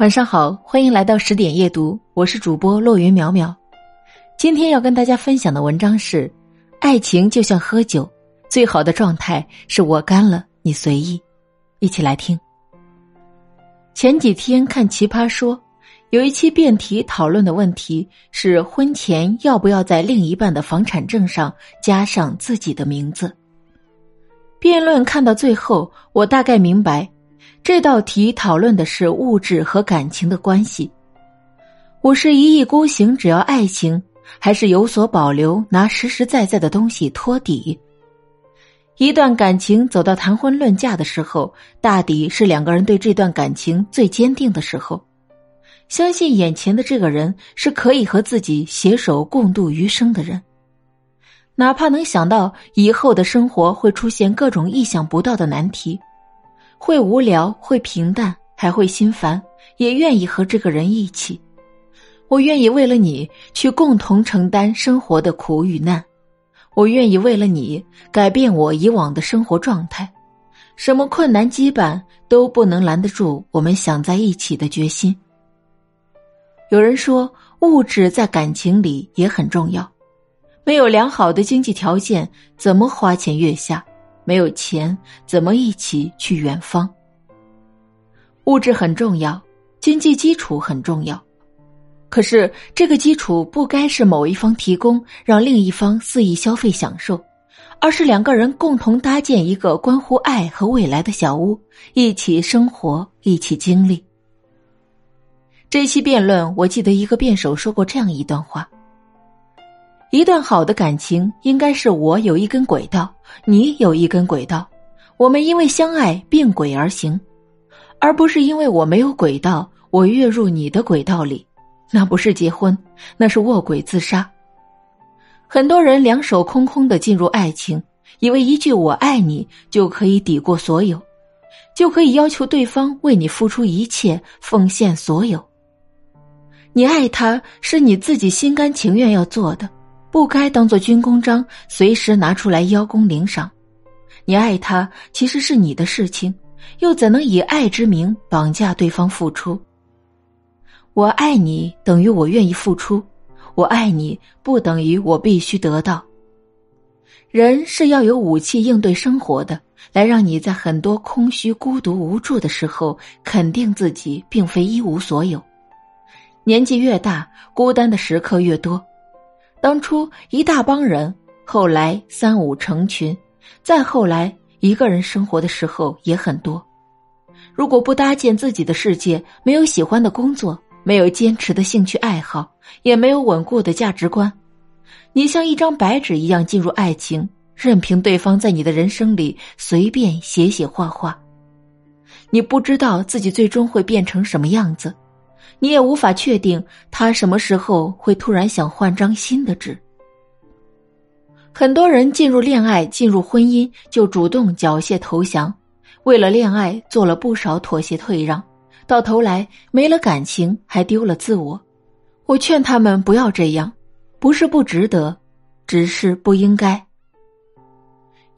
晚上好，欢迎来到十点夜读，我是主播落云淼淼。今天要跟大家分享的文章是：爱情就像喝酒，最好的状态是我干了，你随意。一起来听。前几天看《奇葩说》，有一期辩题讨论的问题是：婚前要不要在另一半的房产证上加上自己的名字？辩论看到最后，我大概明白。这道题讨论的是物质和感情的关系。我是一意孤行，只要爱情，还是有所保留，拿实实在在的东西托底？一段感情走到谈婚论嫁的时候，大抵是两个人对这段感情最坚定的时候，相信眼前的这个人是可以和自己携手共度余生的人，哪怕能想到以后的生活会出现各种意想不到的难题。会无聊，会平淡，还会心烦，也愿意和这个人一起。我愿意为了你去共同承担生活的苦与难，我愿意为了你改变我以往的生活状态。什么困难羁绊都不能拦得住我们想在一起的决心。有人说，物质在感情里也很重要，没有良好的经济条件，怎么花前月下？没有钱，怎么一起去远方？物质很重要，经济基础很重要，可是这个基础不该是某一方提供，让另一方肆意消费享受，而是两个人共同搭建一个关乎爱和未来的小屋，一起生活，一起经历。这一期辩论，我记得一个辩手说过这样一段话。一段好的感情，应该是我有一根轨道，你有一根轨道，我们因为相爱并轨而行，而不是因为我没有轨道，我跃入你的轨道里，那不是结婚，那是卧轨自杀。很多人两手空空的进入爱情，以为一句“我爱你”就可以抵过所有，就可以要求对方为你付出一切，奉献所有。你爱他是你自己心甘情愿要做的。不该当做军功章，随时拿出来邀功领赏。你爱他其实是你的事情，又怎能以爱之名绑架对方付出？我爱你等于我愿意付出，我爱你不等于我必须得到。人是要有武器应对生活的，来让你在很多空虚、孤独、无助的时候，肯定自己并非一无所有。年纪越大，孤单的时刻越多。当初一大帮人，后来三五成群，再后来一个人生活的时候也很多。如果不搭建自己的世界，没有喜欢的工作，没有坚持的兴趣爱好，也没有稳固的价值观，你像一张白纸一样进入爱情，任凭对方在你的人生里随便写写画画，你不知道自己最终会变成什么样子。你也无法确定他什么时候会突然想换张新的纸。很多人进入恋爱、进入婚姻就主动缴械投降，为了恋爱做了不少妥协退让，到头来没了感情，还丢了自我。我劝他们不要这样，不是不值得，只是不应该。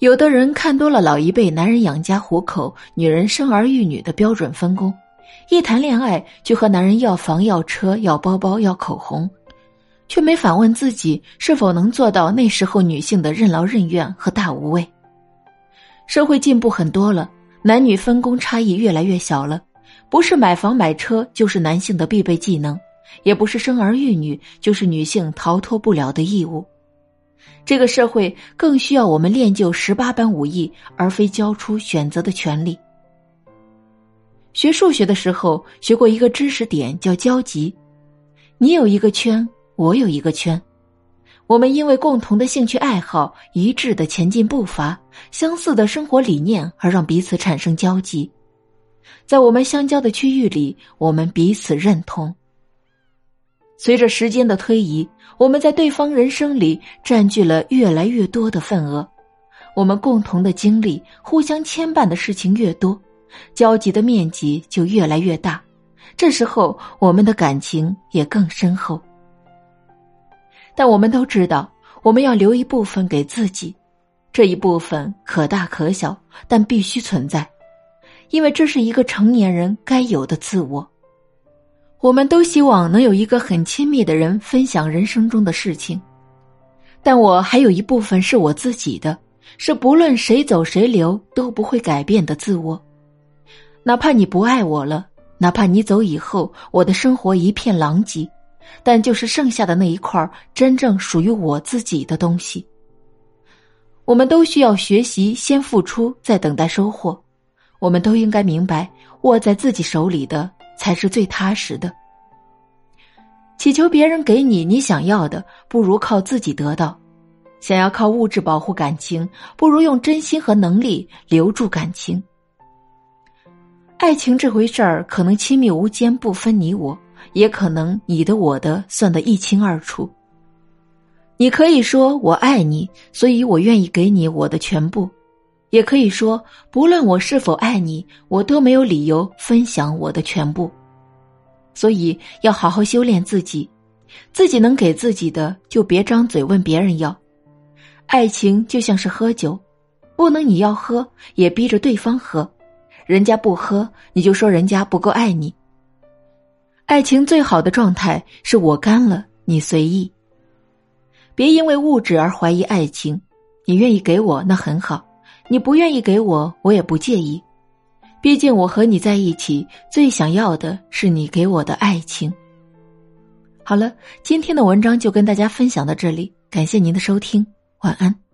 有的人看多了老一辈男人养家糊口、女人生儿育女的标准分工。一谈恋爱就和男人要房要车要包包要口红，却没反问自己是否能做到那时候女性的任劳任怨和大无畏。社会进步很多了，男女分工差异越来越小了，不是买房买车就是男性的必备技能，也不是生儿育女就是女性逃脱不了的义务。这个社会更需要我们练就十八般武艺，而非交出选择的权利。学数学的时候学过一个知识点，叫交集。你有一个圈，我有一个圈，我们因为共同的兴趣爱好、一致的前进步伐、相似的生活理念而让彼此产生交集。在我们相交的区域里，我们彼此认同。随着时间的推移，我们在对方人生里占据了越来越多的份额，我们共同的经历、互相牵绊的事情越多。交集的面积就越来越大，这时候我们的感情也更深厚。但我们都知道，我们要留一部分给自己，这一部分可大可小，但必须存在，因为这是一个成年人该有的自我。我们都希望能有一个很亲密的人分享人生中的事情，但我还有一部分是我自己的，是不论谁走谁留都不会改变的自我。哪怕你不爱我了，哪怕你走以后我的生活一片狼藉，但就是剩下的那一块真正属于我自己的东西。我们都需要学习先付出，再等待收获。我们都应该明白，握在自己手里的。才是最踏实的。祈求别人给你你想要的，不如靠自己得到；想要靠物质保护感情，不如用真心和能力留住感情。爱情这回事儿，可能亲密无间，不分你我，也可能你的我的算得一清二楚。你可以说我爱你，所以我愿意给你我的全部。也可以说，不论我是否爱你，我都没有理由分享我的全部。所以要好好修炼自己，自己能给自己的，就别张嘴问别人要。爱情就像是喝酒，不能你要喝，也逼着对方喝。人家不喝，你就说人家不够爱你。爱情最好的状态是我干了，你随意。别因为物质而怀疑爱情，你愿意给我，那很好。你不愿意给我，我也不介意，毕竟我和你在一起，最想要的是你给我的爱情。好了，今天的文章就跟大家分享到这里，感谢您的收听，晚安。